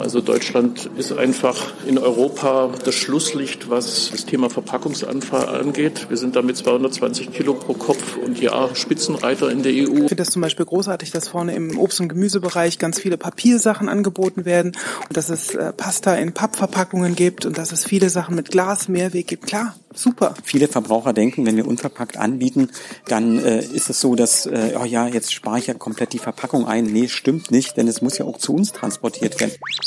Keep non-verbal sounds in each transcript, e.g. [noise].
Also Deutschland ist einfach in Europa das Schlusslicht, was das Thema Verpackungsanfall angeht. Wir sind damit 220 Kilo pro Kopf und ja Spitzenreiter in der EU. Ich finde das zum Beispiel großartig, dass vorne im Obst- und Gemüsebereich ganz viele Papiersachen angeboten werden und dass es äh, Pasta in Pappverpackungen gibt und dass es viele Sachen mit Glas, Mehrweg gibt. Klar, super. Viele Verbraucher denken, wenn wir unverpackt anbieten, dann äh, ist es so, dass, äh, oh ja, jetzt spare ich ja komplett die Verpackung ein. Nee, stimmt nicht, denn es muss ja auch zu uns transportiert werden.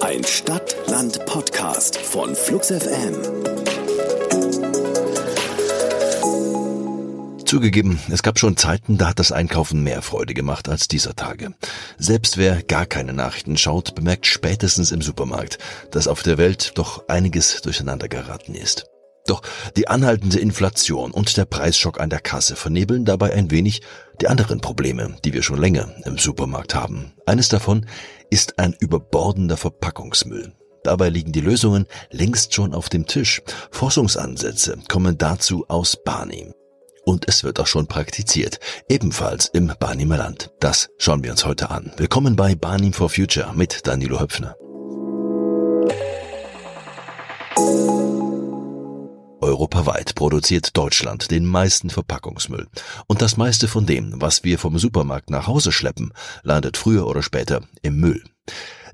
Ein Stadt-Land-Podcast von Flux FM. Zugegeben, es gab schon Zeiten, da hat das Einkaufen mehr Freude gemacht als dieser Tage. Selbst wer gar keine Nachrichten schaut, bemerkt spätestens im Supermarkt, dass auf der Welt doch einiges durcheinander geraten ist. Doch die anhaltende Inflation und der Preisschock an der Kasse vernebeln dabei ein wenig die anderen Probleme, die wir schon länger im Supermarkt haben. Eines davon ist ein überbordender Verpackungsmüll. Dabei liegen die Lösungen längst schon auf dem Tisch. Forschungsansätze kommen dazu aus Barnim. Und es wird auch schon praktiziert, ebenfalls im Barnimer Land. Das schauen wir uns heute an. Willkommen bei Barnim for Future mit Danilo Höpfner. Europaweit produziert Deutschland den meisten Verpackungsmüll. Und das meiste von dem, was wir vom Supermarkt nach Hause schleppen, landet früher oder später im Müll.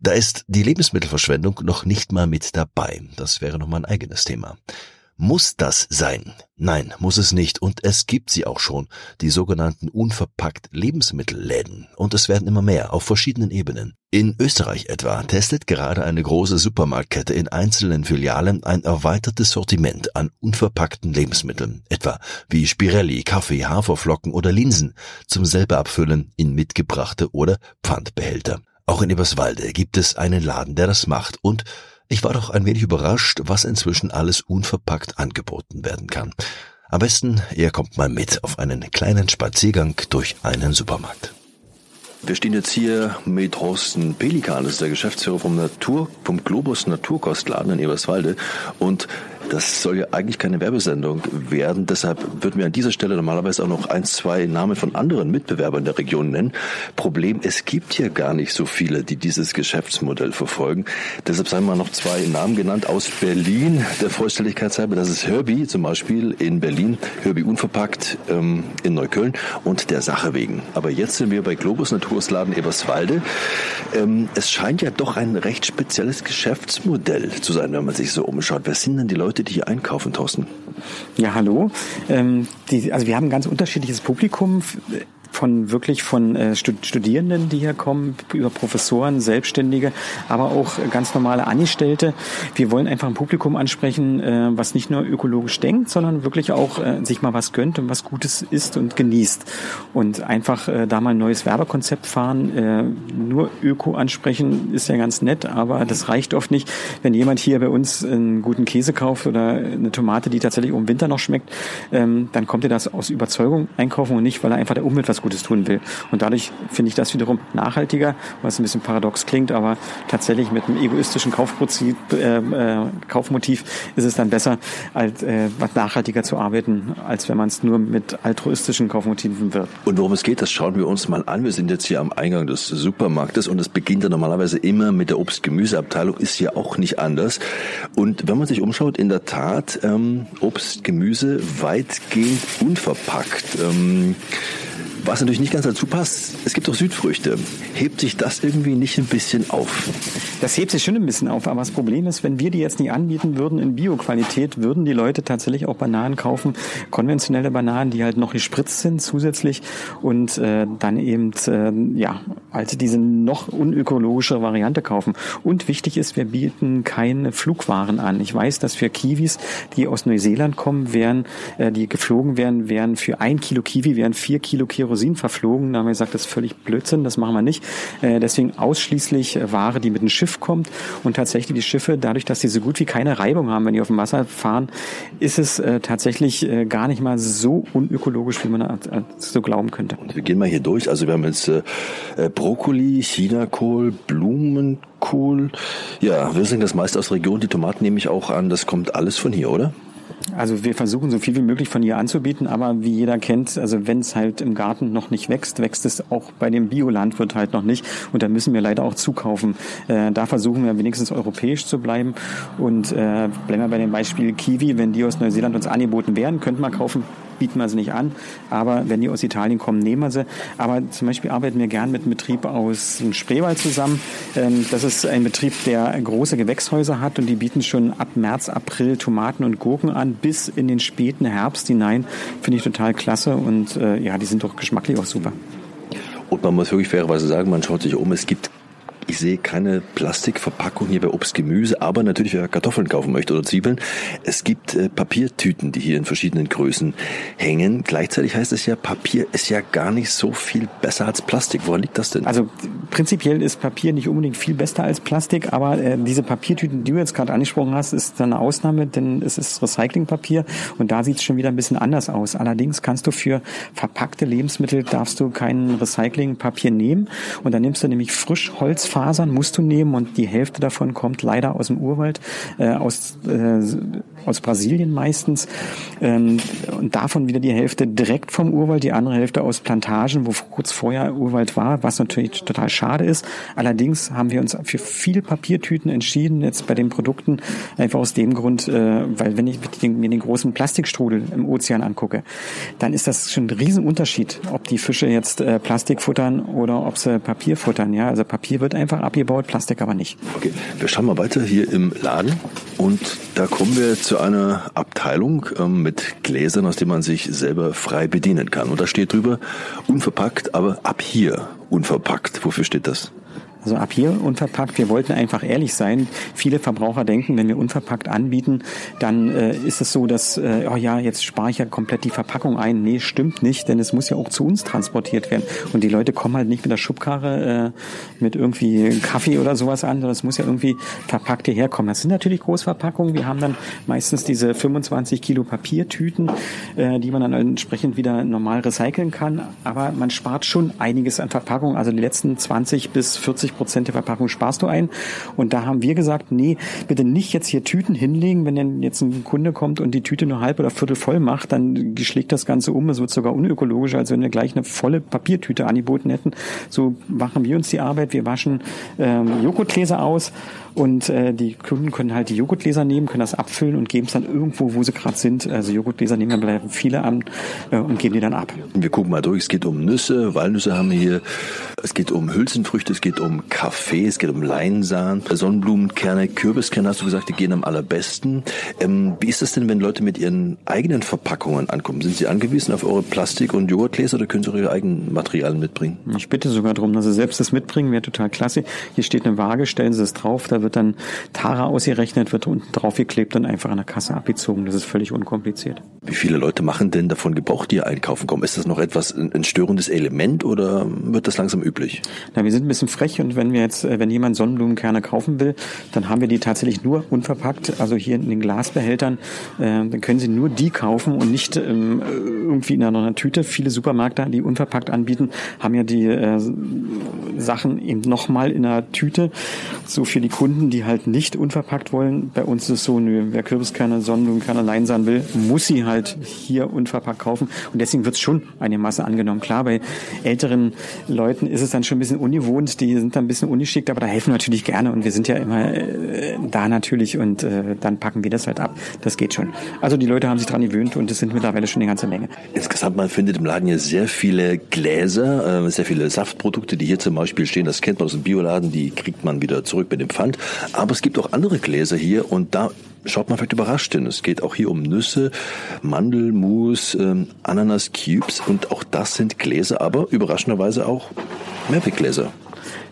Da ist die Lebensmittelverschwendung noch nicht mal mit dabei. Das wäre noch mal ein eigenes Thema. Muss das sein? Nein, muss es nicht. Und es gibt sie auch schon, die sogenannten unverpackt Lebensmittelläden. Und es werden immer mehr, auf verschiedenen Ebenen. In Österreich etwa testet gerade eine große Supermarktkette in einzelnen Filialen ein erweitertes Sortiment an unverpackten Lebensmitteln, etwa wie Spirelli, Kaffee, Haferflocken oder Linsen, zum selber abfüllen in mitgebrachte oder Pfandbehälter. Auch in Eberswalde gibt es einen Laden, der das macht und ich war doch ein wenig überrascht, was inzwischen alles unverpackt angeboten werden kann. Am besten, ihr kommt mal mit auf einen kleinen Spaziergang durch einen Supermarkt. Wir stehen jetzt hier mit Thorsten Pelikan, das ist der Geschäftsführer vom Natur, vom Globus Naturkostladen in Eberswalde. Und das soll ja eigentlich keine Werbesendung werden. Deshalb würden wir an dieser Stelle normalerweise auch noch ein, zwei Namen von anderen Mitbewerbern der Region nennen. Problem, es gibt hier gar nicht so viele, die dieses Geschäftsmodell verfolgen. Deshalb seien mal noch zwei Namen genannt aus Berlin, der Vollständigkeit halber. Das ist Herbie zum Beispiel in Berlin, Herbie unverpackt ähm, in Neukölln und der Sache wegen. Aber jetzt sind wir bei Globus Natursladen Eberswalde. Ähm, es scheint ja doch ein recht spezielles Geschäftsmodell zu sein, wenn man sich so umschaut. Wer sind denn die Leute, die hier einkaufen, Thorsten? Ja, hallo. Ähm, die, also wir haben ein ganz unterschiedliches Publikum von wirklich von äh, Studierenden, die hier kommen, über Professoren, Selbstständige, aber auch ganz normale Angestellte. Wir wollen einfach ein Publikum ansprechen, äh, was nicht nur ökologisch denkt, sondern wirklich auch äh, sich mal was gönnt und was Gutes isst und genießt. Und einfach äh, da mal ein neues Werbekonzept fahren. Äh, nur Öko ansprechen ist ja ganz nett, aber das reicht oft nicht. Wenn jemand hier bei uns einen guten Käse kauft oder eine Tomate, die tatsächlich im Winter noch schmeckt, ähm, dann kommt er das aus Überzeugung einkaufen und nicht, weil er einfach der Umwelt was Gutes tun will. Und dadurch finde ich das wiederum nachhaltiger, was ein bisschen paradox klingt, aber tatsächlich mit einem egoistischen Kaufprinzip, äh, äh, Kaufmotiv ist es dann besser, als äh, was nachhaltiger zu arbeiten, als wenn man es nur mit altruistischen Kaufmotiven wird. Und worum es geht, das schauen wir uns mal an. Wir sind jetzt hier am Eingang des Supermarktes und es beginnt ja normalerweise immer mit der Obst-Gemüseabteilung, ist ja auch nicht anders. Und wenn man sich umschaut, in der Tat ähm, Obst, Gemüse weitgehend unverpackt. Ähm, was natürlich nicht ganz dazu passt, es gibt auch Südfrüchte. Hebt sich das irgendwie nicht ein bisschen auf? Das hebt sich schon ein bisschen auf, aber das Problem ist, wenn wir die jetzt nicht anbieten würden in Bioqualität, würden die Leute tatsächlich auch Bananen kaufen, konventionelle Bananen, die halt noch gespritzt sind zusätzlich und äh, dann eben äh, ja halt diese noch unökologische Variante kaufen. Und wichtig ist, wir bieten keine Flugwaren an. Ich weiß, dass für Kiwis, die aus Neuseeland kommen, wären, äh, die geflogen wären, wären für ein Kilo Kiwi wären vier Kilo Kiro Kerosin verflogen. Da haben wir gesagt, das ist völlig Blödsinn, das machen wir nicht. Äh, deswegen ausschließlich Ware, die mit dem Schiff kommt. Und tatsächlich die Schiffe, dadurch, dass sie so gut wie keine Reibung haben, wenn die auf dem Wasser fahren, ist es äh, tatsächlich äh, gar nicht mal so unökologisch, wie man so glauben könnte. Und wir gehen mal hier durch. Also wir haben jetzt Brokkoli, Chinakohl, Blumenkohl. Ja, wir sind das meiste aus der Region. Die Tomaten nehme ich auch an. Das kommt alles von hier, oder? Also wir versuchen so viel wie möglich von hier anzubieten, aber wie jeder kennt, also wenn es halt im Garten noch nicht wächst, wächst es auch bei dem Biolandwirt halt noch nicht. Und da müssen wir leider auch zukaufen. Äh, da versuchen wir wenigstens europäisch zu bleiben. Und äh, bleiben wir bei dem Beispiel Kiwi, wenn die aus Neuseeland uns angeboten werden, könnten wir kaufen, bieten wir sie nicht an. Aber wenn die aus Italien kommen, nehmen wir sie. Aber zum Beispiel arbeiten wir gern mit einem Betrieb aus Spreewald zusammen. Ähm, das ist ein Betrieb, der große Gewächshäuser hat und die bieten schon ab März, April Tomaten und Gurken an bis in den späten Herbst hinein. Finde ich total klasse und äh, ja, die sind doch geschmacklich auch super. Und man muss wirklich fairerweise sagen, man schaut sich um, es gibt ich sehe keine Plastikverpackung hier bei Obst, Gemüse, aber natürlich, wer Kartoffeln kaufen möchte oder Zwiebeln. Es gibt äh, Papiertüten, die hier in verschiedenen Größen hängen. Gleichzeitig heißt es ja, Papier ist ja gar nicht so viel besser als Plastik. Woran liegt das denn? Also prinzipiell ist Papier nicht unbedingt viel besser als Plastik, aber äh, diese Papiertüten, die du jetzt gerade angesprochen hast, ist eine Ausnahme, denn es ist Recyclingpapier und da sieht es schon wieder ein bisschen anders aus. Allerdings kannst du für verpackte Lebensmittel darfst du kein Recyclingpapier nehmen und dann nimmst du nämlich Frischholz Fasern musst du nehmen und die Hälfte davon kommt leider aus dem Urwald, äh, aus, äh, aus Brasilien meistens. Ähm, und davon wieder die Hälfte direkt vom Urwald, die andere Hälfte aus Plantagen, wo kurz vorher Urwald war, was natürlich total schade ist. Allerdings haben wir uns für viel Papiertüten entschieden, jetzt bei den Produkten, einfach aus dem Grund, äh, weil wenn ich mir den großen Plastikstrudel im Ozean angucke, dann ist das schon ein Riesenunterschied, ob die Fische jetzt äh, Plastik futtern oder ob sie Papier futtern. Ja, also Papier wird einfach abgebaut, Plastik aber nicht. Okay, wir schauen mal weiter hier im Laden und da kommen wir zu einer Abteilung ähm, mit Gläsern, aus denen man sich selber frei bedienen kann. Und da steht drüber, unverpackt, aber ab hier unverpackt. Wofür steht das? Also ab hier unverpackt. Wir wollten einfach ehrlich sein. Viele Verbraucher denken, wenn wir unverpackt anbieten, dann äh, ist es so, dass, äh, oh ja, jetzt spare ich ja komplett die Verpackung ein. Nee, stimmt nicht, denn es muss ja auch zu uns transportiert werden. Und die Leute kommen halt nicht mit der Schubkarre äh, mit irgendwie Kaffee oder sowas an, sondern es muss ja irgendwie verpackt hierher kommen. Das sind natürlich Großverpackungen. Wir haben dann meistens diese 25 Kilo Papiertüten, äh, die man dann entsprechend wieder normal recyceln kann. Aber man spart schon einiges an Verpackung. Also die letzten 20 bis 40 Prozent der Verpackung sparst du ein. Und da haben wir gesagt, nee, bitte nicht jetzt hier Tüten hinlegen. Wenn denn jetzt ein Kunde kommt und die Tüte nur halb oder viertel voll macht, dann schlägt das Ganze um. Es wird sogar unökologischer, als wenn wir gleich eine volle Papiertüte angeboten hätten. So machen wir uns die Arbeit. Wir waschen ähm, Joghurtgläser aus und äh, die Kunden können halt die Joghurtgläser nehmen, können das abfüllen und geben es dann irgendwo, wo sie gerade sind. Also Joghurtgläser nehmen wir viele an äh, und geben die dann ab. Wir gucken mal durch. Es geht um Nüsse, Walnüsse haben wir hier. Es geht um Hülsenfrüchte, es geht um Kaffee, es geht um Leinsamen, Sonnenblumenkerne, Kürbiskerne, hast du gesagt, die gehen am allerbesten. Ähm, wie ist das denn, wenn Leute mit ihren eigenen Verpackungen ankommen? Sind sie angewiesen auf eure Plastik- und Joghurtgläser oder können sie auch ihre eigenen Materialien mitbringen? Ich bitte sogar darum, dass sie selbst das mitbringen, wäre total klasse. Hier steht eine Waage, stellen sie es drauf, da wird dann Tara ausgerechnet, wird unten drauf geklebt und einfach an der Kasse abgezogen. Das ist völlig unkompliziert. Wie viele Leute machen denn davon Gebrauch, die einkaufen kommen? Ist das noch etwas ein störendes Element oder wird das langsam üblich? Na, wir sind ein bisschen frech und wenn wir jetzt, äh, wenn jemand Sonnenblumenkerne kaufen will, dann haben wir die tatsächlich nur unverpackt, also hier in den Glasbehältern. Äh, dann können Sie nur die kaufen und nicht ähm, irgendwie in einer Tüte. Viele Supermärkte, die unverpackt anbieten, haben ja die äh, Sachen eben nochmal in einer Tüte. So für die Kunden, die halt nicht unverpackt wollen. Bei uns ist es so, nö, wer Kürbiskerne, Sonnenblumenkerne, Leinsamen will, muss sie halt hier unverpackt kaufen. Und deswegen wird es schon eine Masse angenommen. Klar, bei älteren Leuten ist es dann schon ein bisschen ungewohnt, die sind dann ein bisschen ungeschickt, aber da helfen natürlich gerne und wir sind ja immer äh, da natürlich und äh, dann packen wir das halt ab. Das geht schon. Also die Leute haben sich dran gewöhnt und es sind mittlerweile schon eine ganze Menge. Insgesamt, man findet im Laden hier sehr viele Gläser, äh, sehr viele Saftprodukte, die hier zum Beispiel stehen. Das kennt man aus dem Bioladen, die kriegt man wieder zurück bei dem Pfand. Aber es gibt auch andere Gläser hier und da schaut man vielleicht überrascht hin. Es geht auch hier um Nüsse, Mandelmus, ähm, Ananas Cubes und auch das sind Gläser, aber überraschenderweise auch Mehrweggläser.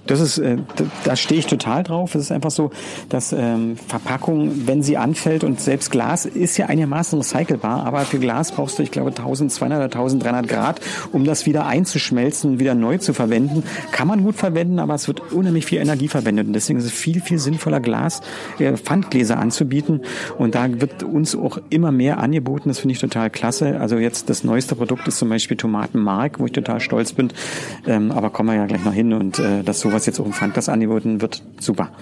Das ist, äh, da stehe ich total drauf. Es ist einfach so, dass ähm, Verpackung, wenn sie anfällt und selbst Glas ist ja einigermaßen recycelbar, aber für Glas brauchst du, ich glaube, 1200 oder 1300 Grad, um das wieder einzuschmelzen, wieder neu zu verwenden. Kann man gut verwenden, aber es wird unheimlich viel Energie verwendet und deswegen ist es viel, viel sinnvoller, Glas, äh, Pfandgläser anzubieten und da wird uns auch immer mehr angeboten. Das finde ich total klasse. Also jetzt das neueste Produkt ist zum Beispiel Tomatenmark, wo ich total stolz bin, ähm, aber kommen wir ja gleich noch hin und äh, das so sowas jetzt auch im Pfandglas angeboten wird, super.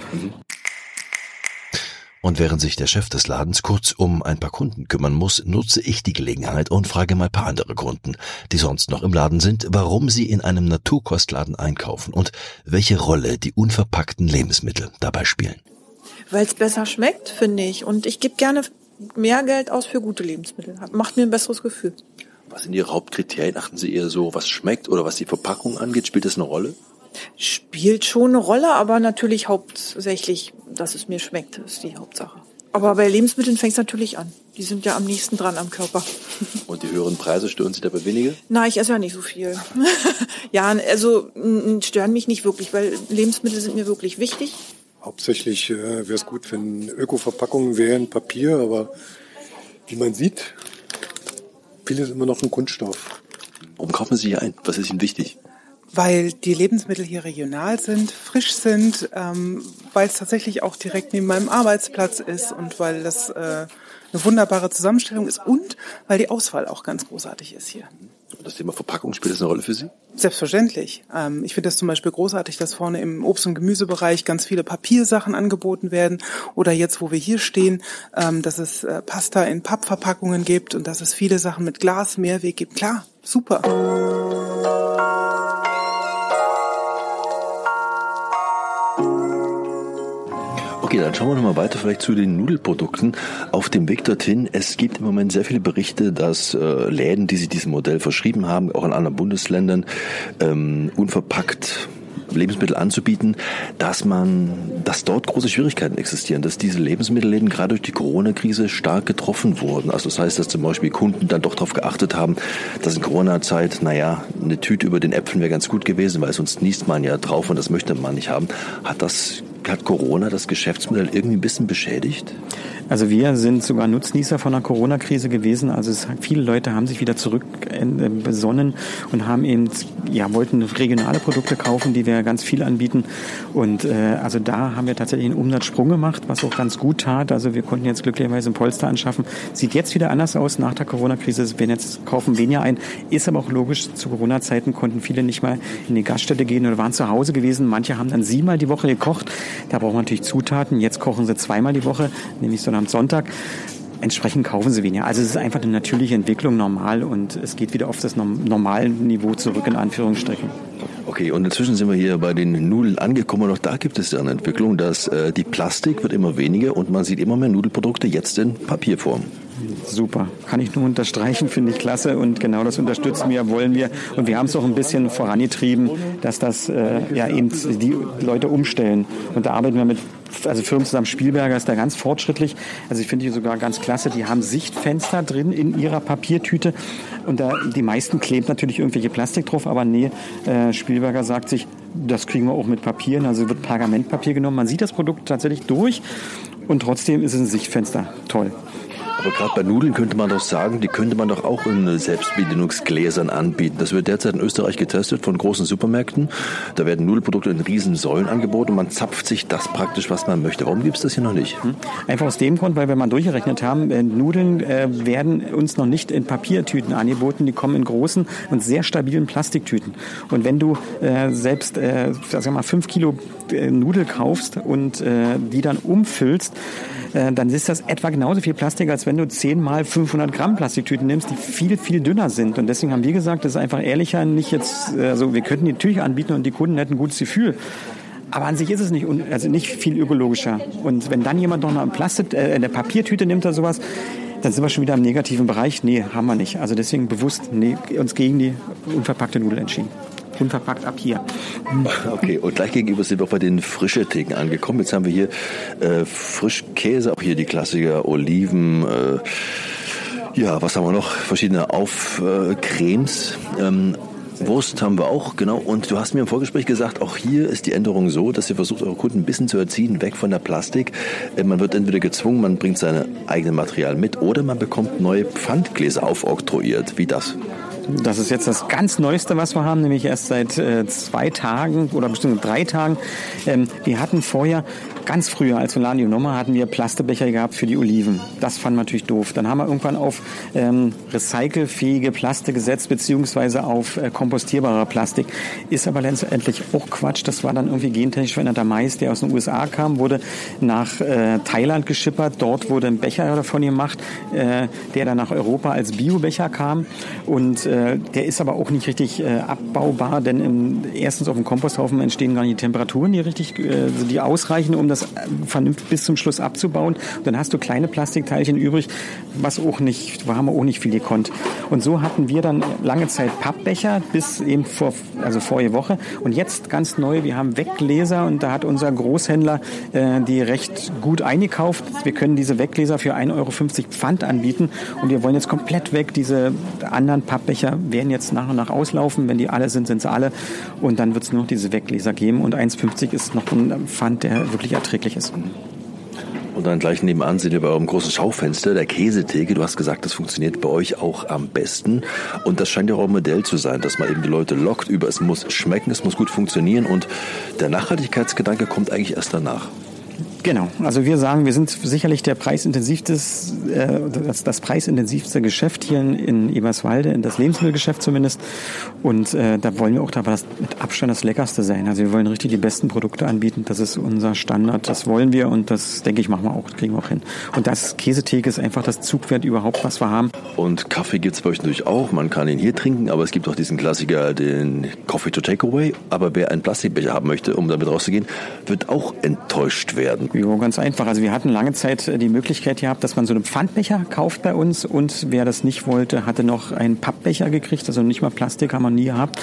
Und während sich der Chef des Ladens kurz um ein paar Kunden kümmern muss, nutze ich die Gelegenheit und frage mal paar andere Kunden, die sonst noch im Laden sind, warum sie in einem Naturkostladen einkaufen und welche Rolle die unverpackten Lebensmittel dabei spielen. Weil es besser schmeckt, finde ich. Und ich gebe gerne mehr Geld aus für gute Lebensmittel. Macht mir ein besseres Gefühl. Was sind Ihre Hauptkriterien? Achten Sie eher so, was schmeckt oder was die Verpackung angeht? Spielt das eine Rolle? Spielt schon eine Rolle, aber natürlich hauptsächlich, dass es mir schmeckt, ist die Hauptsache. Aber bei Lebensmitteln fängt es natürlich an. Die sind ja am nächsten dran am Körper. [laughs] Und die höheren Preise stören Sie dabei weniger? Na, ich esse ja nicht so viel. [laughs] ja, also stören mich nicht wirklich, weil Lebensmittel sind mir wirklich wichtig. Hauptsächlich äh, wäre es gut, wenn Öko-Verpackungen wären, Papier, aber wie man sieht, vieles immer noch ein Kunststoff. Warum kaufen Sie hier ein? Was ist Ihnen wichtig? Weil die Lebensmittel hier regional sind, frisch sind, ähm, weil es tatsächlich auch direkt neben meinem Arbeitsplatz ist und weil das äh, eine wunderbare Zusammenstellung ist und weil die Auswahl auch ganz großartig ist hier. Und das Thema Verpackung spielt das eine Rolle für Sie? Selbstverständlich. Ähm, ich finde das zum Beispiel großartig, dass vorne im Obst- und Gemüsebereich ganz viele Papiersachen angeboten werden oder jetzt, wo wir hier stehen, ähm, dass es äh, Pasta in Pappverpackungen gibt und dass es viele Sachen mit Glas Mehrweg gibt. Klar, super. Dann schauen wir nochmal weiter vielleicht zu den Nudelprodukten. Auf dem Weg dorthin, es gibt im Moment sehr viele Berichte, dass äh, Läden, die sich diesem Modell verschrieben haben, auch in anderen Bundesländern, ähm, unverpackt Lebensmittel anzubieten, dass man, dass dort große Schwierigkeiten existieren, dass diese Lebensmittelläden gerade durch die Corona-Krise stark getroffen wurden. Also das heißt, dass zum Beispiel Kunden dann doch darauf geachtet haben, dass in Corona-Zeit, naja, eine Tüte über den Äpfeln wäre ganz gut gewesen, weil sonst niest man ja drauf und das möchte man nicht haben. Hat das hat Corona das Geschäftsmodell irgendwie ein bisschen beschädigt? Also wir sind sogar Nutznießer von der Corona-Krise gewesen. Also es, viele Leute haben sich wieder zurück äh, besonnen und haben eben, ja, wollten regionale Produkte kaufen, die wir ganz viel anbieten. Und äh, also da haben wir tatsächlich einen Umsatzsprung gemacht, was auch ganz gut tat. Also wir konnten jetzt glücklicherweise ein Polster anschaffen. Sieht jetzt wieder anders aus nach der Corona-Krise. Wir jetzt kaufen weniger ein. Ist aber auch logisch, zu Corona-Zeiten konnten viele nicht mal in die Gaststätte gehen oder waren zu Hause gewesen. Manche haben dann siebenmal die Woche gekocht. Da braucht man natürlich Zutaten. Jetzt kochen sie zweimal die Woche, nämlich so am Sonntag. Entsprechend kaufen sie weniger. Also es ist einfach eine natürliche Entwicklung normal und es geht wieder auf das normale Niveau zurück in Anführungsstrichen. Okay, und inzwischen sind wir hier bei den Nudeln angekommen und auch da gibt es ja eine Entwicklung, dass äh, die Plastik wird immer weniger und man sieht immer mehr Nudelprodukte jetzt in Papierform. Super. Kann ich nur unterstreichen, finde ich klasse und genau das unterstützen wir, wollen wir. Und wir haben es auch ein bisschen vorangetrieben, dass das äh, ja eben die Leute umstellen. Und da arbeiten wir mit also Firmen zusammen. Spielberger ist da ganz fortschrittlich. Also ich finde die sogar ganz klasse. Die haben Sichtfenster drin in ihrer Papiertüte. Und da, die meisten klebt natürlich irgendwelche Plastik drauf, aber nee, äh, Spielberger sagt sich, das kriegen wir auch mit Papieren. Also wird Pergamentpapier genommen. Man sieht das Produkt tatsächlich durch und trotzdem ist es ein Sichtfenster. Toll. Aber gerade bei Nudeln könnte man doch sagen, die könnte man doch auch in Selbstbedienungsgläsern anbieten. Das wird derzeit in Österreich getestet von großen Supermärkten. Da werden Nudelprodukte in riesen Säulen angeboten und man zapft sich das praktisch, was man möchte. Warum gibt es das hier noch nicht? Hm? Einfach aus dem Grund, weil wir mal durchgerechnet haben, äh, Nudeln äh, werden uns noch nicht in Papiertüten angeboten. Die kommen in großen und sehr stabilen Plastiktüten. Und wenn du äh, selbst, äh, sag mal, fünf Kilo Nudel kaufst und die dann umfüllst, dann ist das etwa genauso viel Plastik, als wenn du 10 mal 500 Gramm Plastiktüten nimmst, die viel, viel dünner sind. Und deswegen haben wir gesagt, das ist einfach ehrlicher, nicht jetzt, also wir könnten die natürlich anbieten und die Kunden hätten ein gutes Gefühl. Aber an sich ist es nicht, also nicht viel ökologischer. Und wenn dann jemand noch eine, Plastik, äh, eine Papiertüte nimmt oder sowas, dann sind wir schon wieder im negativen Bereich. Nee, haben wir nicht. Also deswegen bewusst nee, uns gegen die unverpackte Nudel entschieden unverpackt ab hier. Okay, und gleich gegenüber sind wir bei den frische Theken angekommen. Jetzt haben wir hier äh, Frischkäse, auch hier die Klassiker, Oliven, äh, ja, was haben wir noch? Verschiedene Aufcremes. Äh, ähm, Wurst haben wir auch, genau. Und du hast mir im Vorgespräch gesagt, auch hier ist die Änderung so, dass ihr versucht, eure Kunden ein bisschen zu erziehen, weg von der Plastik. Äh, man wird entweder gezwungen, man bringt seine eigenen Material mit oder man bekommt neue Pfandgläser aufoktroyiert. Wie das? Das ist jetzt das ganz Neueste, was wir haben, nämlich erst seit äh, zwei Tagen oder bestimmt drei Tagen. Ähm, wir hatten vorher Ganz früher, als wir Laden übernommen hatten wir Plastikbecher gehabt für die Oliven. Das fand man natürlich doof. Dann haben wir irgendwann auf ähm, recycelfähige Plastik gesetzt, beziehungsweise auf äh, kompostierbare Plastik. Ist aber letztendlich auch Quatsch. Das war dann irgendwie gentechnisch veränderter Mais, der aus den USA kam, wurde nach äh, Thailand geschippert. Dort wurde ein Becher davon gemacht, äh, der dann nach Europa als Biobecher kam. Und äh, der ist aber auch nicht richtig äh, abbaubar, denn im, erstens auf dem Komposthaufen entstehen gar nicht die Temperaturen, die richtig, äh, die ausreichen, um das vernünftig bis zum Schluss abzubauen. Und dann hast du kleine Plastikteilchen übrig, was auch nicht, haben wir auch nicht viel gekonnt. Und so hatten wir dann lange Zeit Pappbecher bis eben vor, also vorige Woche. Und jetzt ganz neu, wir haben Weggläser und da hat unser Großhändler äh, die recht gut eingekauft. Wir können diese Weggläser für 1,50 Euro Pfand anbieten und wir wollen jetzt komplett weg. Diese anderen Pappbecher werden jetzt nach und nach auslaufen. Wenn die alle sind, sind sie alle. Und dann wird es nur noch diese Weggläser geben und 1,50 ist noch ein Pfand, der wirklich erträglich ist. Und dann gleich nebenan sehen wir bei eurem großen Schaufenster der Käsetheke. Du hast gesagt, das funktioniert bei euch auch am besten. Und das scheint ja auch ein Modell zu sein, dass man eben die Leute lockt über, es muss schmecken, es muss gut funktionieren und der Nachhaltigkeitsgedanke kommt eigentlich erst danach. Genau, also wir sagen, wir sind sicherlich der preisintensivste, äh, das, das preisintensivste Geschäft hier in, Eberswalde, in das Lebensmittelgeschäft zumindest. Und äh, da wollen wir auch da das mit Abstand das Leckerste sein. Also wir wollen richtig die besten Produkte anbieten. Das ist unser Standard. Das wollen wir und das denke ich machen wir auch, kriegen wir auch hin. Und das Käsetheke ist einfach das Zugwert überhaupt, was wir haben. Und Kaffee gibt's bei euch natürlich auch. Man kann ihn hier trinken, aber es gibt auch diesen Klassiker, den Coffee to Takeaway. Aber wer einen Plastikbecher haben möchte, um damit rauszugehen, wird auch enttäuscht werden. Ja, ganz einfach. Also wir hatten lange Zeit äh, die Möglichkeit gehabt, dass man so einen Pfandbecher kauft bei uns und wer das nicht wollte, hatte noch einen Pappbecher gekriegt, also nicht mal Plastik haben wir nie gehabt.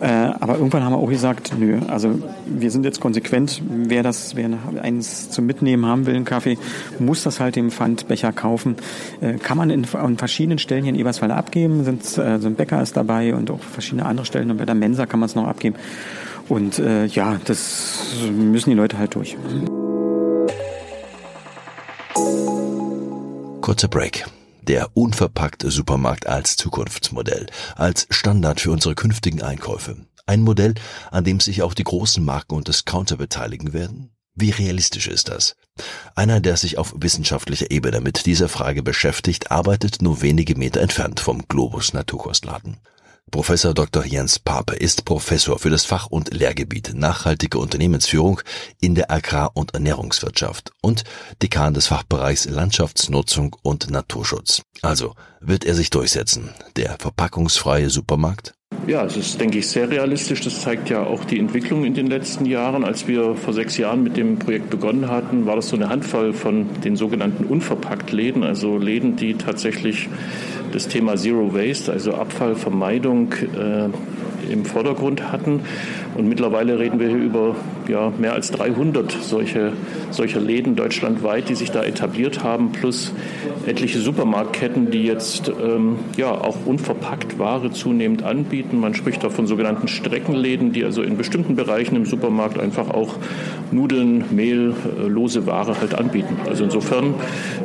Äh, aber irgendwann haben wir auch gesagt, nö, also wir sind jetzt konsequent. Wer das, wer eins zum Mitnehmen haben will, einen Kaffee, muss das halt im Pfandbecher kaufen. Äh, kann man in, an verschiedenen Stellen hier in Eberswalde abgeben. Sind, so ein Bäcker ist dabei und auch verschiedene andere Stellen. Und bei der Mensa kann man es noch abgeben. Und äh, ja, das müssen die Leute halt durch. Kurzer Break. Der unverpackte Supermarkt als Zukunftsmodell, als Standard für unsere künftigen Einkäufe. Ein Modell, an dem sich auch die großen Marken und Discounter beteiligen werden? Wie realistisch ist das? Einer, der sich auf wissenschaftlicher Ebene mit dieser Frage beschäftigt, arbeitet nur wenige Meter entfernt vom Globus Naturkostladen. Professor Dr. Jens Pape ist Professor für das Fach- und Lehrgebiet Nachhaltige Unternehmensführung in der Agrar- und Ernährungswirtschaft und Dekan des Fachbereichs Landschaftsnutzung und Naturschutz. Also wird er sich durchsetzen, der verpackungsfreie Supermarkt? Ja, es ist, denke ich, sehr realistisch. Das zeigt ja auch die Entwicklung in den letzten Jahren. Als wir vor sechs Jahren mit dem Projekt begonnen hatten, war das so eine Handvoll von den sogenannten Unverpackt-Läden, also Läden, die tatsächlich das Thema Zero Waste, also Abfallvermeidung, äh, im Vordergrund hatten. Und mittlerweile reden wir hier über ja, mehr als 300 solche, solcher Läden deutschlandweit, die sich da etabliert haben, plus etliche Supermarktketten, die jetzt ähm, ja, auch unverpackt Ware zunehmend anbieten. Man spricht da von sogenannten Streckenläden, die also in bestimmten Bereichen im Supermarkt einfach auch Nudeln, Mehl, äh, lose Ware halt anbieten. Also insofern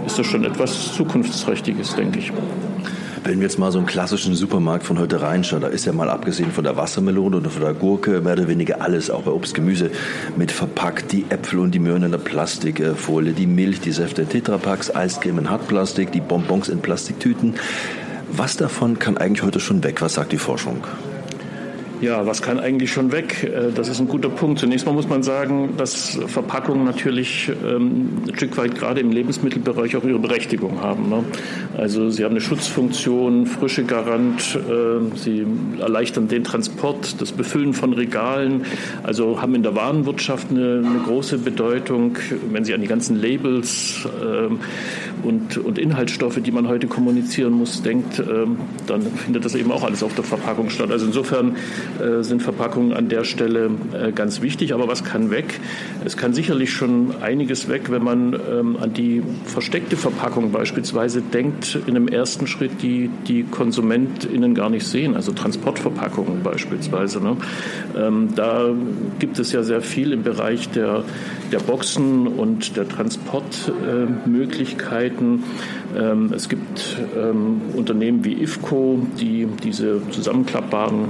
ist das schon etwas Zukunftsträchtiges, denke ich. Wenn wir jetzt mal so einen klassischen Supermarkt von heute reinschauen, da ist ja mal abgesehen von der Wassermelone und von der Gurke mehr oder weniger alles, auch bei Obst, Gemüse, mit verpackt. Die Äpfel und die Möhren in der Plastikfolie, die Milch, die Säfte in Tetrapacks, Eiscreme in Hartplastik, die Bonbons in Plastiktüten. Was davon kann eigentlich heute schon weg? Was sagt die Forschung? Ja, was kann eigentlich schon weg? Äh, das ist ein guter Punkt. Zunächst mal muss man sagen, dass Verpackungen natürlich ähm, ein Stück weit gerade im Lebensmittelbereich auch ihre Berechtigung haben. Also sie haben eine Schutzfunktion, Frische Garant, äh, sie erleichtern den Transport, das Befüllen von Regalen, also haben in der Warenwirtschaft eine, eine große Bedeutung. Wenn Sie an die ganzen Labels ähm, und, und Inhaltsstoffe, die man heute kommunizieren muss, denkt, ähm, dann findet das eben auch alles auf der Verpackung statt. Also insofern äh, sind Verpackungen an der Stelle äh, ganz wichtig. Aber was kann weg? Es kann sicherlich schon einiges weg, wenn man ähm, an die versteckte Verpackung beispielsweise denkt, in einem ersten Schritt, die die KonsumentInnen gar nicht sehen, also Transportverpackungen beispielsweise. Ne? Ähm, da gibt es ja sehr viel im Bereich der, der Boxen und der Transportmöglichkeiten. Ähm, es gibt ähm, Unternehmen wie IFCO, die diese zusammenklappbaren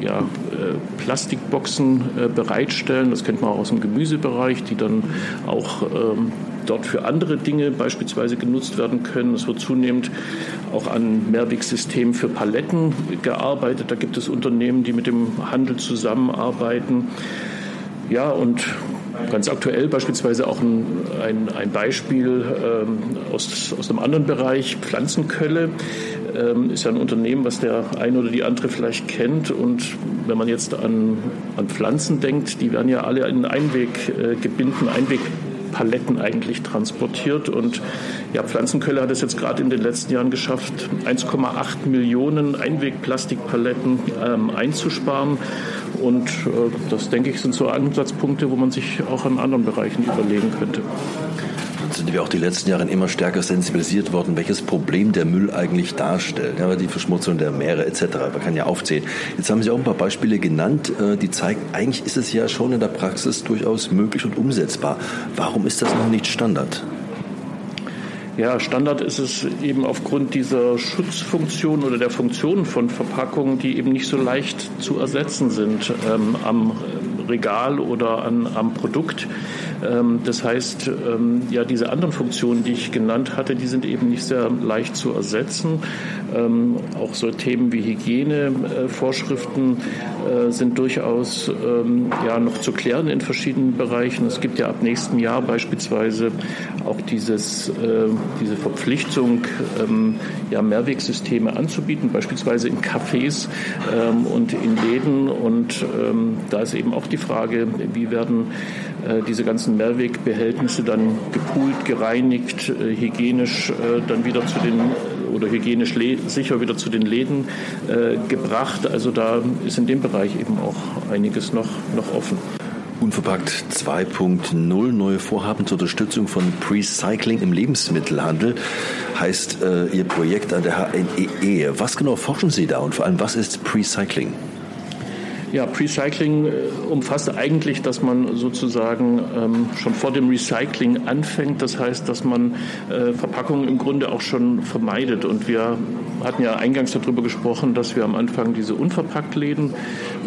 ja, äh, Plastikboxen äh, bereitstellen. Das kennt man auch aus dem Gemüsebereich, die dann auch ähm, dort für andere Dinge beispielsweise genutzt werden können. Es wird zunehmend auch an Mehrwegsystemen für Paletten gearbeitet. Da gibt es Unternehmen, die mit dem Handel zusammenarbeiten. Ja, und ganz aktuell beispielsweise auch ein, ein, ein Beispiel ähm, aus, aus einem anderen Bereich, Pflanzenkölle. Ähm, ist ja ein Unternehmen, was der eine oder die andere vielleicht kennt. Und wenn man jetzt an, an Pflanzen denkt, die werden ja alle in Einweggebinden, äh, Einweg Paletten eigentlich transportiert. Und ja, Pflanzenkölle hat es jetzt gerade in den letzten Jahren geschafft, 1,8 Millionen Einwegplastikpaletten ähm, einzusparen. Und äh, das, denke ich, sind so Ansatzpunkte, wo man sich auch in anderen Bereichen überlegen könnte sind wir auch die letzten Jahre immer stärker sensibilisiert worden, welches Problem der Müll eigentlich darstellt. Ja, die Verschmutzung der Meere etc. Man kann ja aufzählen. Jetzt haben Sie auch ein paar Beispiele genannt, äh, die zeigen, eigentlich ist es ja schon in der Praxis durchaus möglich und umsetzbar. Warum ist das noch nicht Standard? Ja, Standard ist es eben aufgrund dieser Schutzfunktion oder der Funktion von Verpackungen, die eben nicht so leicht zu ersetzen sind ähm, am Regal oder an, am Produkt. Ähm, das heißt, ähm, ja, diese anderen Funktionen, die ich genannt hatte, die sind eben nicht sehr leicht zu ersetzen. Ähm, auch so Themen wie Hygienevorschriften äh, sind durchaus ja, noch zu klären in verschiedenen Bereichen. Es gibt ja ab nächstem Jahr beispielsweise auch dieses, äh, diese Verpflichtung, ja, Mehrwegsysteme anzubieten, beispielsweise in Cafés und in Läden. Und da ist eben auch die Frage, wie werden äh, diese ganzen Mehrwegbehältnisse dann gepoolt, gereinigt, äh, hygienisch äh, dann wieder zu den oder hygienisch sicher wieder zu den Läden gebracht. Also da ist in dem Bereich eben auch einiges noch, noch offen. Unverpackt 2.0, neue Vorhaben zur Unterstützung von Precycling im Lebensmittelhandel, heißt äh, Ihr Projekt an der HNEE. E. Was genau forschen Sie da und vor allem, was ist Precycling? Ja, Precycling äh, umfasst eigentlich, dass man sozusagen ähm, schon vor dem Recycling anfängt. Das heißt, dass man äh, Verpackungen im Grunde auch schon vermeidet. Und wir hatten ja eingangs darüber gesprochen, dass wir am Anfang diese Unverpacktläden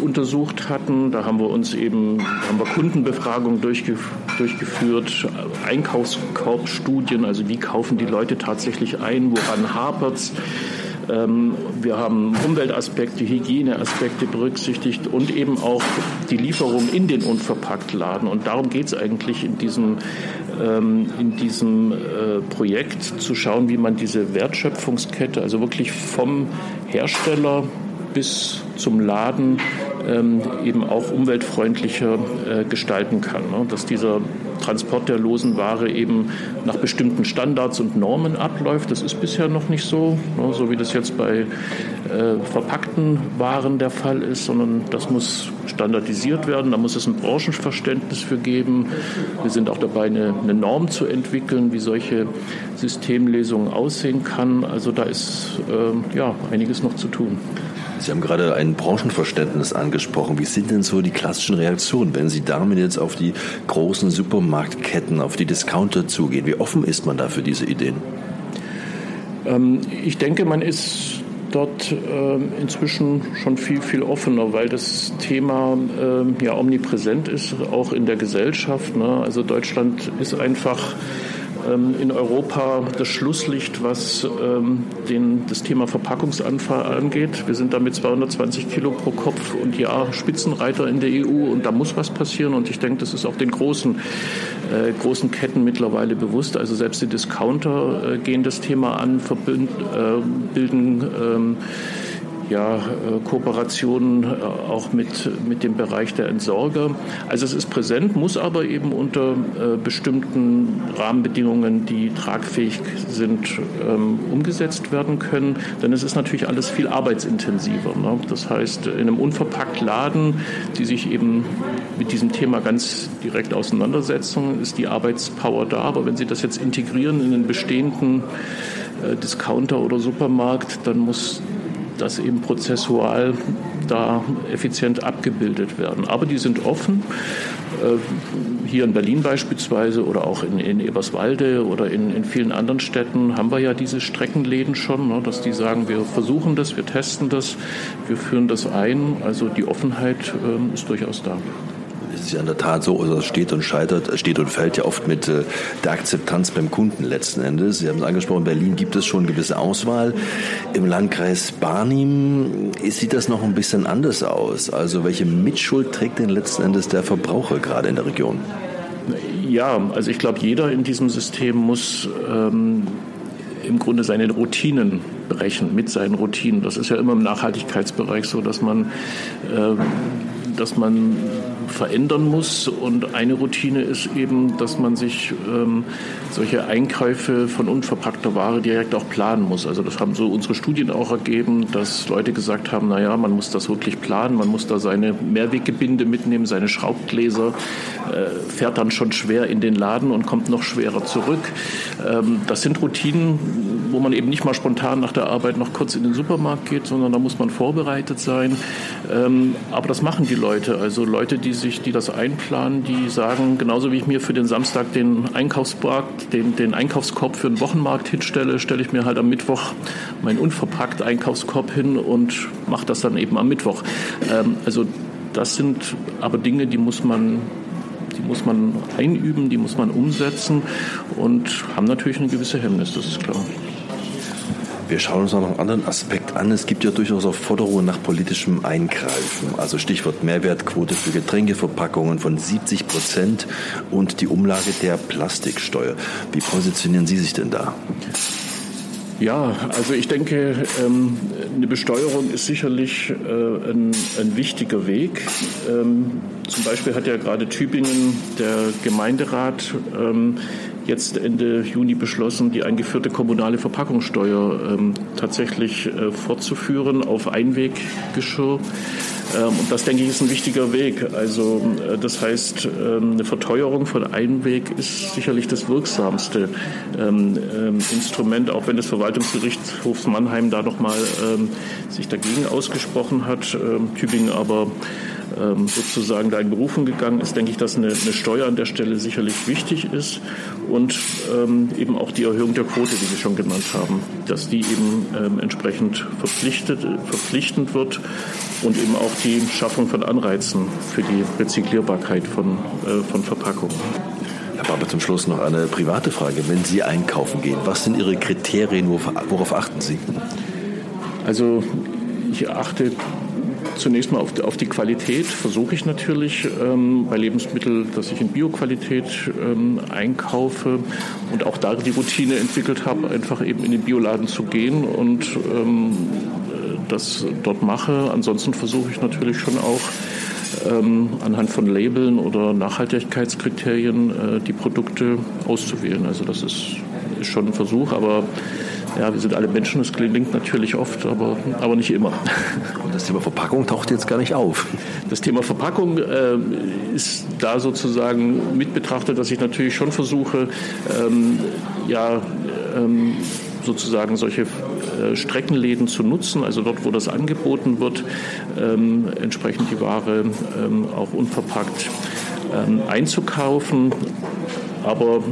untersucht hatten. Da haben wir uns eben, haben wir Kundenbefragungen durchgef durchgeführt, Einkaufskorbstudien, also wie kaufen die Leute tatsächlich ein, woran hapert's ähm, wir haben Umweltaspekte, Hygieneaspekte berücksichtigt und eben auch die Lieferung in den Unverpacktladen. Und darum geht es eigentlich in diesem, ähm, in diesem äh, Projekt, zu schauen, wie man diese Wertschöpfungskette, also wirklich vom Hersteller bis zum Laden ähm, eben auch umweltfreundlicher äh, gestalten kann. Ne? Dass dieser Transport der losen Ware eben nach bestimmten Standards und Normen abläuft. Das ist bisher noch nicht so, ne? so wie das jetzt bei äh, verpackten Waren der Fall ist, sondern das muss standardisiert werden. Da muss es ein Branchenverständnis für geben. Wir sind auch dabei, eine, eine Norm zu entwickeln, wie solche Systemlesungen aussehen kann. Also da ist äh, ja einiges noch zu tun. Sie haben gerade ein Branchenverständnis angesprochen. Wie sind denn so die klassischen Reaktionen, wenn Sie damit jetzt auf die großen Supermarktketten, auf die Discounter zugehen? Wie offen ist man da für diese Ideen? Ähm, ich denke, man ist dort äh, inzwischen schon viel, viel offener, weil das Thema äh, ja omnipräsent ist, auch in der Gesellschaft. Ne? Also Deutschland ist einfach in Europa das Schlusslicht, was ähm, den, das Thema Verpackungsanfall angeht. Wir sind damit 220 Kilo pro Kopf und Jahr Spitzenreiter in der EU und da muss was passieren und ich denke, das ist auch den großen, äh, großen Ketten mittlerweile bewusst. Also selbst die Discounter äh, gehen das Thema an, verbinden, äh, bilden ähm, ja, äh, Kooperationen äh, auch mit, mit dem Bereich der Entsorger. Also es ist präsent, muss aber eben unter äh, bestimmten Rahmenbedingungen, die tragfähig sind, ähm, umgesetzt werden können. Denn es ist natürlich alles viel arbeitsintensiver. Ne? Das heißt, in einem unverpackt Laden, die sich eben mit diesem Thema ganz direkt auseinandersetzen, ist die Arbeitspower da. Aber wenn Sie das jetzt integrieren in den bestehenden Discounter oder Supermarkt, dann muss das eben prozessual da effizient abgebildet werden. Aber die sind offen. Äh, hier in Berlin beispielsweise oder auch in, in Eberswalde oder in, in, vielen anderen Städten haben wir ja diese Streckenläden schon, ne, dass die sagen, wir versuchen das, wir testen das, wir führen das ein. Also die Offenheit äh, ist durchaus da ist ja in der Tat so, also steht und scheitert, steht und fällt ja oft mit äh, der Akzeptanz beim Kunden letzten Endes. Sie haben es angesprochen, in Berlin gibt es schon eine gewisse Auswahl. Im Landkreis Barnim sieht das noch ein bisschen anders aus. Also welche Mitschuld trägt denn letzten Endes der Verbraucher gerade in der Region? Ja, also ich glaube, jeder in diesem System muss ähm, im Grunde seine Routinen brechen, mit seinen Routinen. Das ist ja immer im Nachhaltigkeitsbereich so, dass man, äh, dass man verändern muss. Und eine Routine ist eben, dass man sich ähm, solche Einkäufe von unverpackter Ware direkt auch planen muss. Also das haben so unsere Studien auch ergeben, dass Leute gesagt haben, na ja, man muss das wirklich planen, man muss da seine Mehrweggebinde mitnehmen, seine Schraubgläser, äh, fährt dann schon schwer in den Laden und kommt noch schwerer zurück. Ähm, das sind Routinen, wo man eben nicht mal spontan nach der Arbeit noch kurz in den Supermarkt geht, sondern da muss man vorbereitet sein. Ähm, aber das machen die Leute. Also Leute, die sich, die das einplanen, die sagen, genauso wie ich mir für den Samstag den Einkaufsmarkt, den, den Einkaufskorb für den Wochenmarkt hinstelle, stelle ich mir halt am Mittwoch meinen unverpackt Einkaufskorb hin und mache das dann eben am Mittwoch. Ähm, also das sind aber Dinge, die muss man die muss man einüben, die muss man umsetzen und haben natürlich eine gewisse Hemmnis, das ist klar. Wir schauen uns noch einen anderen Aspekt an. Es gibt ja durchaus auch Forderungen nach politischem Eingreifen. Also Stichwort Mehrwertquote für Getränkeverpackungen von 70 Prozent und die Umlage der Plastiksteuer. Wie positionieren Sie sich denn da? Ja, also ich denke, ähm, eine Besteuerung ist sicherlich äh, ein, ein wichtiger Weg. Ähm, zum Beispiel hat ja gerade Tübingen der Gemeinderat ähm, jetzt Ende Juni beschlossen, die eingeführte kommunale Verpackungssteuer tatsächlich äh, fortzuführen auf Einweggeschirr. Ähm, und das, denke ich, ist ein wichtiger Weg. Also äh, das heißt, ähm, eine Verteuerung von Einweg ist sicherlich das wirksamste ähm, Instrument, auch wenn das Verwaltungsgerichtshof Mannheim da nochmal sich dagegen ausgesprochen hat. Tübingen aber sozusagen da in Berufen gegangen ist, denke ich, dass eine, eine Steuer an der Stelle sicherlich wichtig ist und ähm, eben auch die Erhöhung der Quote, die Sie schon genannt haben, dass die eben ähm, entsprechend verpflichtet, verpflichtend wird und eben auch die Schaffung von Anreizen für die Rezyklierbarkeit von, äh, von Verpackungen. Herr Barber, zum Schluss noch eine private Frage. Wenn Sie einkaufen gehen, was sind Ihre Kriterien, worauf achten Sie? Also ich achte zunächst mal auf, auf die Qualität versuche ich natürlich ähm, bei Lebensmitteln, dass ich in Bioqualität ähm, einkaufe und auch da die Routine entwickelt habe, einfach eben in den Bioladen zu gehen und ähm, das dort mache. Ansonsten versuche ich natürlich schon auch ähm, anhand von Labeln oder Nachhaltigkeitskriterien äh, die Produkte auszuwählen. Also das ist, ist schon ein Versuch, aber ja, wir sind alle Menschen, das gelingt natürlich oft, aber, aber nicht immer. Und das Thema Verpackung taucht jetzt gar nicht auf. Das Thema Verpackung äh, ist da sozusagen mit betrachtet, dass ich natürlich schon versuche, ähm, ja, ähm, sozusagen solche äh, Streckenläden zu nutzen, also dort, wo das angeboten wird, ähm, entsprechend die Ware ähm, auch unverpackt ähm, einzukaufen. Aber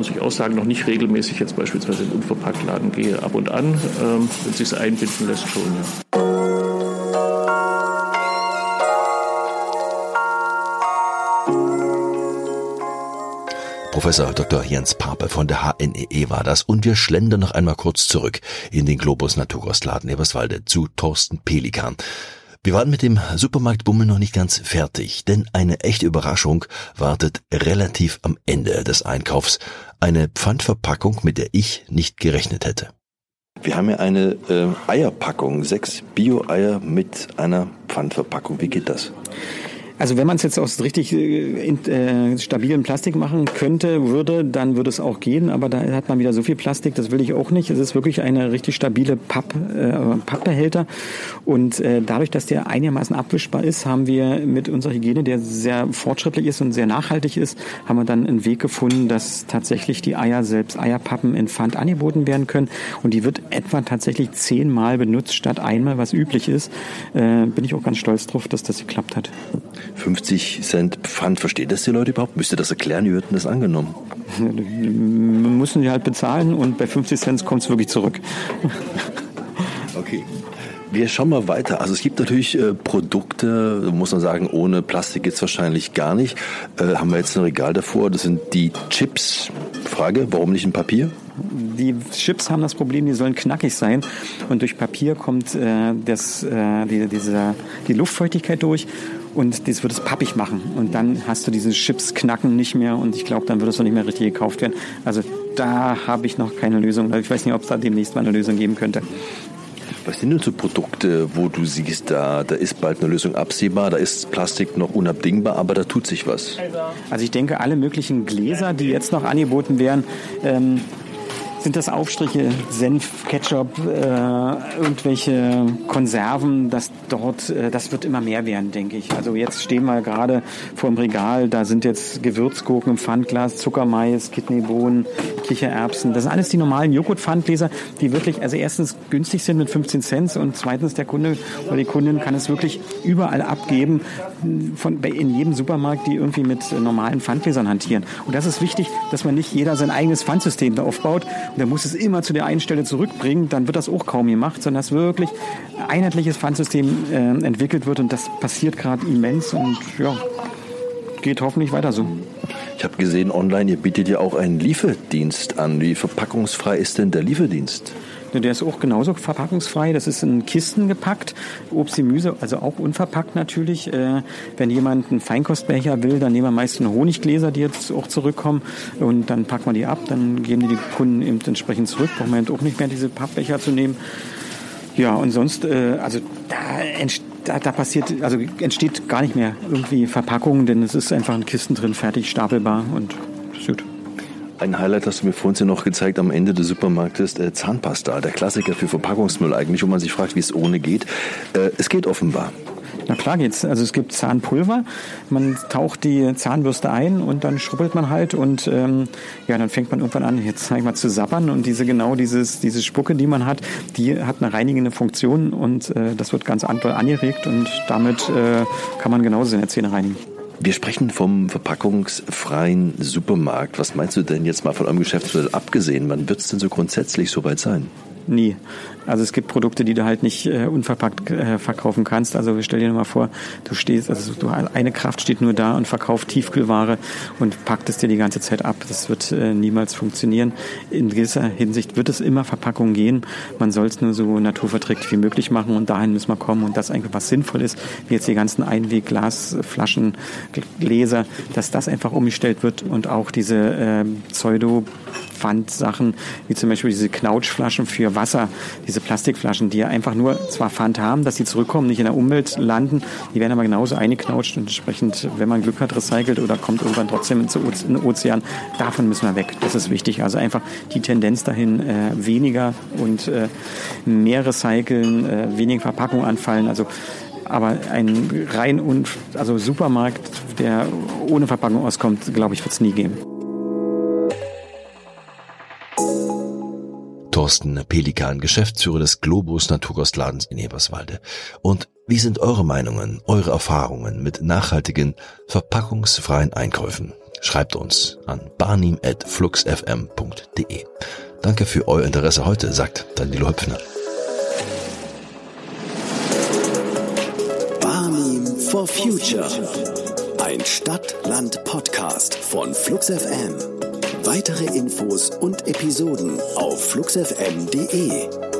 muss ich auch sagen, noch nicht regelmäßig jetzt beispielsweise in Unverpacktladen gehe. Ab und an, ähm, wenn es sich einbinden lässt, schon. Ja. Professor Dr. Jens Pape von der HNEE e war das und wir schlendern noch einmal kurz zurück in den Globus Naturkostladen Eberswalde zu Thorsten Pelikan. Wir waren mit dem Supermarktbummel noch nicht ganz fertig, denn eine echte Überraschung wartet relativ am Ende des Einkaufs. Eine Pfandverpackung, mit der ich nicht gerechnet hätte. Wir haben ja eine äh, Eierpackung, sechs Bio-Eier mit einer Pfandverpackung. Wie geht das? Also wenn man es jetzt aus richtig äh, äh, stabilen Plastik machen könnte, würde, dann würde es auch gehen. Aber da hat man wieder so viel Plastik, das will ich auch nicht. Es ist wirklich eine richtig stabile Papp, äh, Pappbehälter. Und äh, dadurch, dass der einigermaßen abwischbar ist, haben wir mit unserer Hygiene, der sehr fortschrittlich ist und sehr nachhaltig ist, haben wir dann einen Weg gefunden, dass tatsächlich die Eier selbst Eierpappen in Pfand angeboten werden können. Und die wird etwa tatsächlich zehnmal benutzt statt einmal, was üblich ist. Äh, bin ich auch ganz stolz drauf, dass das geklappt hat. 50 Cent Pfand, versteht das die Leute überhaupt? Müsste das erklären, wie wird denn das angenommen? Müssen die halt bezahlen und bei 50 Cent kommt es wirklich zurück. Okay. Wir schauen mal weiter. Also es gibt natürlich äh, Produkte, muss man sagen, ohne Plastik geht's wahrscheinlich gar nicht. Äh, haben wir jetzt ein Regal davor, das sind die Chips. Frage, warum nicht in Papier? Die Chips haben das Problem, die sollen knackig sein und durch Papier kommt äh, das, äh, die, diese, die Luftfeuchtigkeit durch und das wird es pappig machen. Und dann hast du diese Chips knacken nicht mehr und ich glaube, dann wird es auch nicht mehr richtig gekauft werden. Also da habe ich noch keine Lösung. Ich weiß nicht, ob es da demnächst mal eine Lösung geben könnte. Was sind denn so Produkte, wo du siehst, da, da ist bald eine Lösung absehbar, da ist Plastik noch unabdingbar, aber da tut sich was? Also ich denke, alle möglichen Gläser, die jetzt noch angeboten werden, ähm, sind das Aufstriche, Senf, Ketchup, äh, irgendwelche Konserven, das dort, äh, das wird immer mehr werden, denke ich. Also jetzt stehen wir gerade vor dem Regal, da sind jetzt Gewürzgurken im Pfandglas, Zuckermais, Kidneybohnen, Kichererbsen. Das sind alles die normalen Joghurt-Pfandgläser, die wirklich, also erstens günstig sind mit 15 Cent und zweitens der Kunde oder die Kundin kann es wirklich überall abgeben, von, in jedem Supermarkt, die irgendwie mit normalen Pfandgläsern hantieren. Und das ist wichtig, dass man nicht jeder sein eigenes Pfandsystem da aufbaut und der muss es immer zu der einen Stelle zurückbringen, dann wird das auch kaum gemacht, sondern dass wirklich einheitliches Pfandsystem äh, entwickelt wird und das passiert gerade immens und ja, geht hoffentlich weiter so. Ich habe gesehen online, ihr bietet ja auch einen Lieferdienst an. Wie verpackungsfrei ist denn der Lieferdienst? Der ist auch genauso verpackungsfrei. Das ist in Kisten gepackt. Obst, Gemüse, also auch unverpackt natürlich. Äh, wenn jemand einen Feinkostbecher will, dann nehmen wir meist Honiggläser, die jetzt auch zurückkommen. Und dann packen wir die ab. Dann geben die die Kunden eben entsprechend zurück. Brauchen wir auch nicht mehr diese Pappbecher zu nehmen. Ja, und sonst, äh, also da entsteht da, da passiert, also entsteht gar nicht mehr irgendwie Verpackung, denn es ist einfach in Kisten drin, fertig, stapelbar und gut. Ein Highlight hast du mir vorhin noch gezeigt am Ende des Supermarktes, äh, Zahnpasta, der Klassiker für Verpackungsmüll eigentlich, wo man sich fragt, wie es ohne geht. Äh, es geht offenbar. Na klar geht's. Also es gibt Zahnpulver. Man taucht die Zahnbürste ein und dann schrubbelt man halt und ähm, ja, dann fängt man irgendwann an, jetzt sag ich mal, zu sabbern und diese genau dieses diese Spucke, die man hat, die hat eine reinigende Funktion und äh, das wird ganz angeregt und damit äh, kann man genauso seine Zähne reinigen. Wir sprechen vom verpackungsfreien Supermarkt. Was meinst du denn jetzt mal von eurem Geschäftsmodell abgesehen? Wann wird es denn so grundsätzlich soweit sein? Nie. Also es gibt Produkte, die du halt nicht äh, unverpackt äh, verkaufen kannst. Also stell dir mal vor, du stehst, also du, eine Kraft steht nur da und verkauft Tiefkühlware und packt es dir die ganze Zeit ab. Das wird äh, niemals funktionieren. In gewisser Hinsicht wird es immer Verpackungen gehen. Man soll es nur so naturverträglich wie möglich machen und dahin müssen wir kommen und das eigentlich was sinnvoll ist, wie jetzt die ganzen Einwegglasflaschen, Gläser, dass das einfach umgestellt wird und auch diese äh, Pseudo Pfandsachen, wie zum Beispiel diese Knautschflaschen für Wasser, diese Plastikflaschen, die ja einfach nur zwar Pfand haben, dass sie zurückkommen, nicht in der Umwelt landen, die werden aber genauso eingeknautscht und entsprechend, wenn man Glück hat, recycelt oder kommt irgendwann trotzdem ins Ozean. Davon müssen wir weg. Das ist wichtig. Also einfach die Tendenz dahin, äh, weniger und äh, mehr recyceln, äh, weniger Verpackung anfallen. Also aber ein rein und also Supermarkt, der ohne Verpackung auskommt, glaube ich, wird es nie geben. Thorsten Pelikan, Geschäftsführer des Globus Naturkostladens in Eberswalde. Und wie sind eure Meinungen, eure Erfahrungen mit nachhaltigen, verpackungsfreien Einkäufen? Schreibt uns an barnim.fluxfm.de. Danke für euer Interesse heute, sagt Danilo Höpfner. Barnim for Future. Ein Stadt-Land-Podcast von FluxFM. Weitere Infos und Episoden auf fluxfm.de.